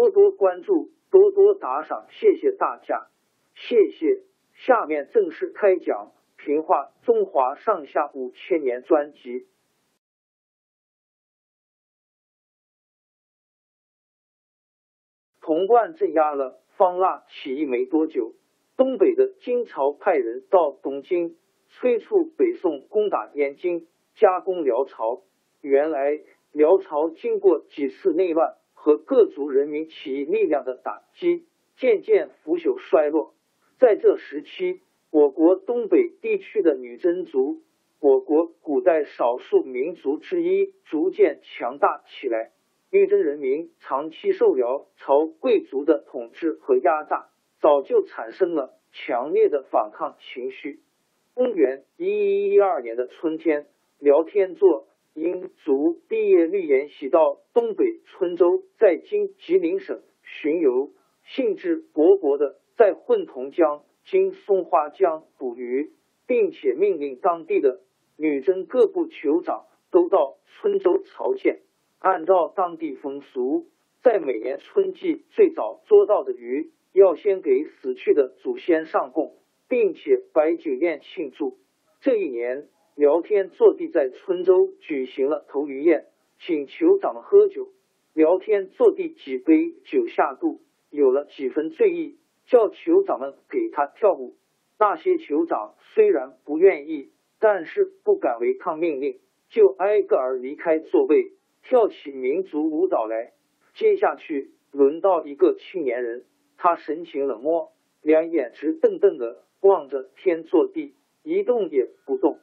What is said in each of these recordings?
多多关注，多多打赏，谢谢大家，谢谢。下面正式开讲《评话中华上下五千年》专辑。童贯镇压了方腊起义没多久，东北的金朝派人到东京催促北宋攻打燕京，加攻辽朝。原来辽朝经过几次内乱。和各族人民起义力量的打击，渐渐腐朽衰落。在这时期，我国东北地区的女真族，我国古代少数民族之一，逐渐强大起来。女真人民长期受辽朝贵族的统治和压榨，早就产生了强烈的反抗情绪。公元一一一二年的春天，辽天作。因卒毕业律研习到东北春州，在今吉林省巡游，兴致勃勃的在混同江、经松花江捕鱼，并且命令当地的女真各部酋长都到春州朝见。按照当地风俗，在每年春季最早捉到的鱼，要先给死去的祖先上供，并且摆酒宴庆祝。这一年。聊天坐地在春州举行了头鱼宴，请酋长们喝酒。聊天坐地几杯酒下肚，有了几分醉意，叫酋长们给他跳舞。那些酋长虽然不愿意，但是不敢违抗命令，就挨个儿离开座位，跳起民族舞蹈来。接下去轮到一个青年人，他神情冷漠，两眼直瞪瞪的望着天坐地，一动也不动。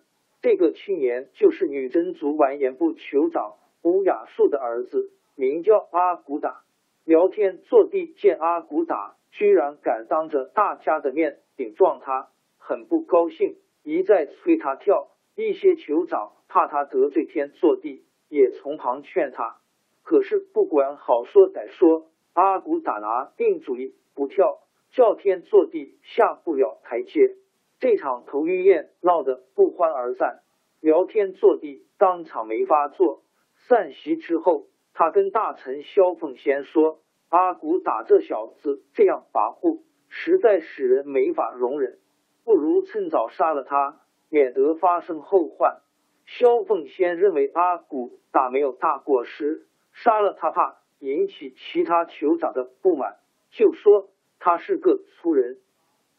这个青年就是女真族完颜部酋长乌雅术的儿子，名叫阿骨打。聊天坐地见阿骨打居然敢当着大家的面顶撞他，很不高兴，一再催他跳。一些酋长怕他得罪天坐地，也从旁劝他。可是不管好说歹说，阿骨打拿定主意不跳，叫天坐地下不了台阶。这场头玉宴闹得不欢而散，聊天坐地当场没法坐。散席之后，他跟大臣萧凤仙说：“阿骨打这小子这样跋扈，实在使人没法容忍，不如趁早杀了他，免得发生后患。”萧凤仙认为阿骨打没有大过失，杀了他怕引起其他酋长的不满，就说他是个粗人，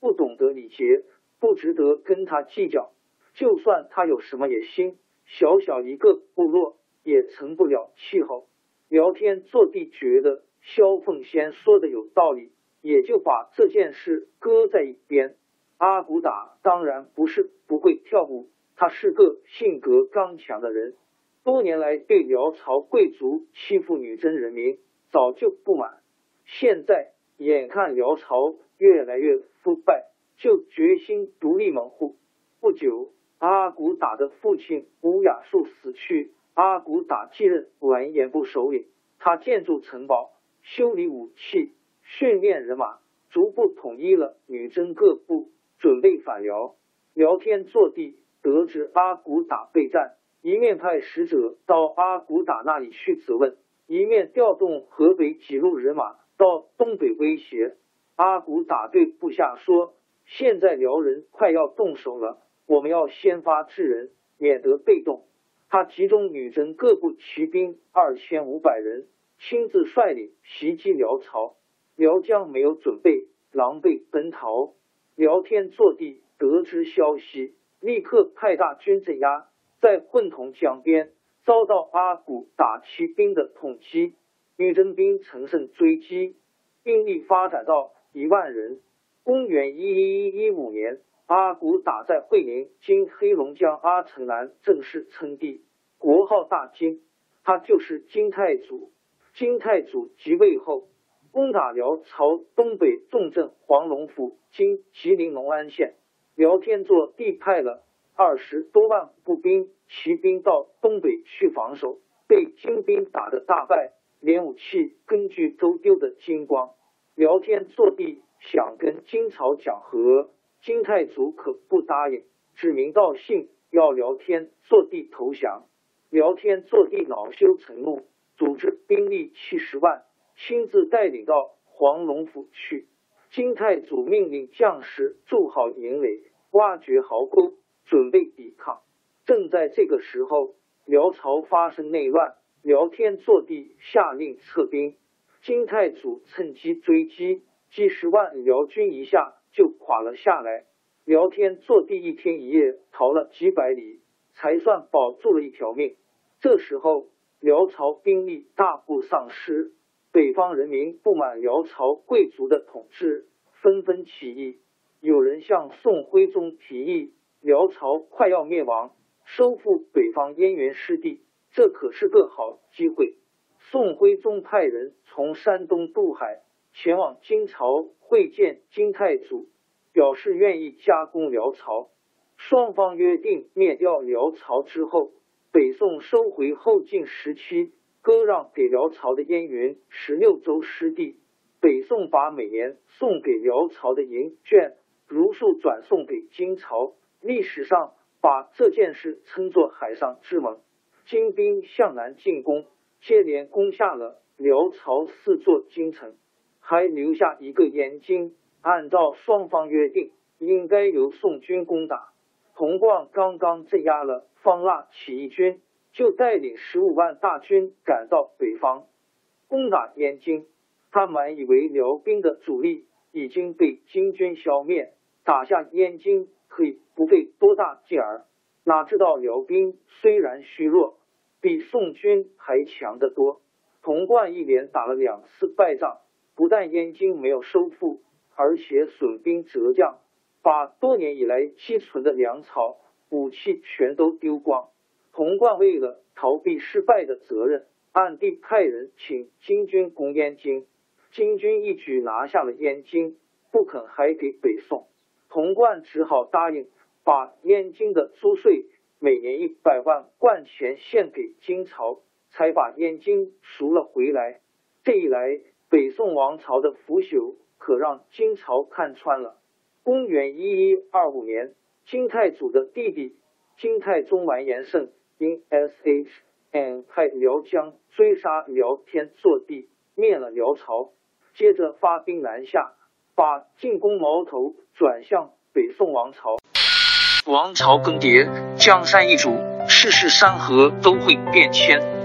不懂得礼节。不值得跟他计较，就算他有什么野心，小小一个部落也成不了气候。聊天坐地觉得萧凤仙说的有道理，也就把这件事搁在一边。阿骨打当然不是不会跳舞，他是个性格刚强的人，多年来对辽朝贵族欺负女真人民早就不满，现在眼看辽朝越来越腐败。就决心独立门户。不久，阿骨打的父亲乌雅术死去，阿骨打继任完颜部首领。他建筑城堡、修理武器、训练人马，逐步统一了女真各部，准备反辽。辽天坐地得知阿骨打备战，一面派使者到阿骨打那里去责问，一面调动河北几路人马到东北威胁阿骨打。对部下说：“现在辽人快要动手了，我们要先发制人，免得被动。”他集中女真各部骑兵二千五百人，亲自率领袭击辽朝。辽将没有准备，狼狈奔逃。辽天坐地得知消息，立刻派大军镇压。在混同江边，遭到阿骨打骑兵的痛击，女真兵乘胜追击，兵力发展到一万人。公元一一一五年。阿骨打在会宁（今黑龙江阿城南）正式称帝，国号大金，他就是金太祖。金太祖即位后，攻打辽朝东北重镇黄龙府（今吉林农安县）。辽天祚帝派了二十多万步兵、骑兵到东北去防守，被金兵打得大败，连武器、根据都丢得精光。辽天祚帝想跟金朝讲和。金太祖可不答应，指名道姓要辽天坐地投降。辽天坐地恼羞成怒，组织兵力七十万，亲自带领到黄龙府去。金太祖命令将士筑好营垒，挖掘壕沟，准备抵抗。正在这个时候，辽朝发生内乱，辽天坐地下令撤兵。金太祖趁机追击，几十万辽军一下。就垮了下来。辽天坐地一天一夜逃了几百里，才算保住了一条命。这时候，辽朝兵力大部丧失，北方人民不满辽朝贵族的统治，纷纷起义。有人向宋徽宗提议，辽朝快要灭亡，收复北方燕云失地，这可是个好机会。宋徽宗派人从山东渡海。前往金朝会见金太祖，表示愿意加攻辽朝。双方约定灭掉辽朝之后，北宋收回后晋时期割让给辽朝的燕云十六州失地。北宋把每年送给辽朝的银券如数转送给金朝。历史上把这件事称作海上之盟。金兵向南进攻，接连攻下了辽朝四座京城。还留下一个燕京，按照双方约定，应该由宋军攻打。童贯刚刚镇压了方腊起义军，就带领十五万大军赶到北方攻打燕京。他满以为辽兵的主力已经被金军消灭，打下燕京可以不费多大劲儿。哪知道辽兵虽然虚弱，比宋军还强得多。童贯一连打了两次败仗。不但燕京没有收复，而且损兵折将，把多年以来积存的粮草、武器全都丢光。童贯为了逃避失败的责任，暗地派人请金军攻燕京。金军一举拿下了燕京，不肯还给北宋。童贯只好答应把燕京的租税每年一百万贯钱献给金朝，才把燕京赎了回来。这一来。北宋王朝的腐朽可让金朝看穿了。公元一一二五年，金太祖的弟弟金太宗完颜晟因 S H N 派辽将追杀辽天祚帝，灭了辽朝。接着发兵南下，把进攻矛头转向北宋王朝。王朝更迭，江山易主，世事山河都会变迁。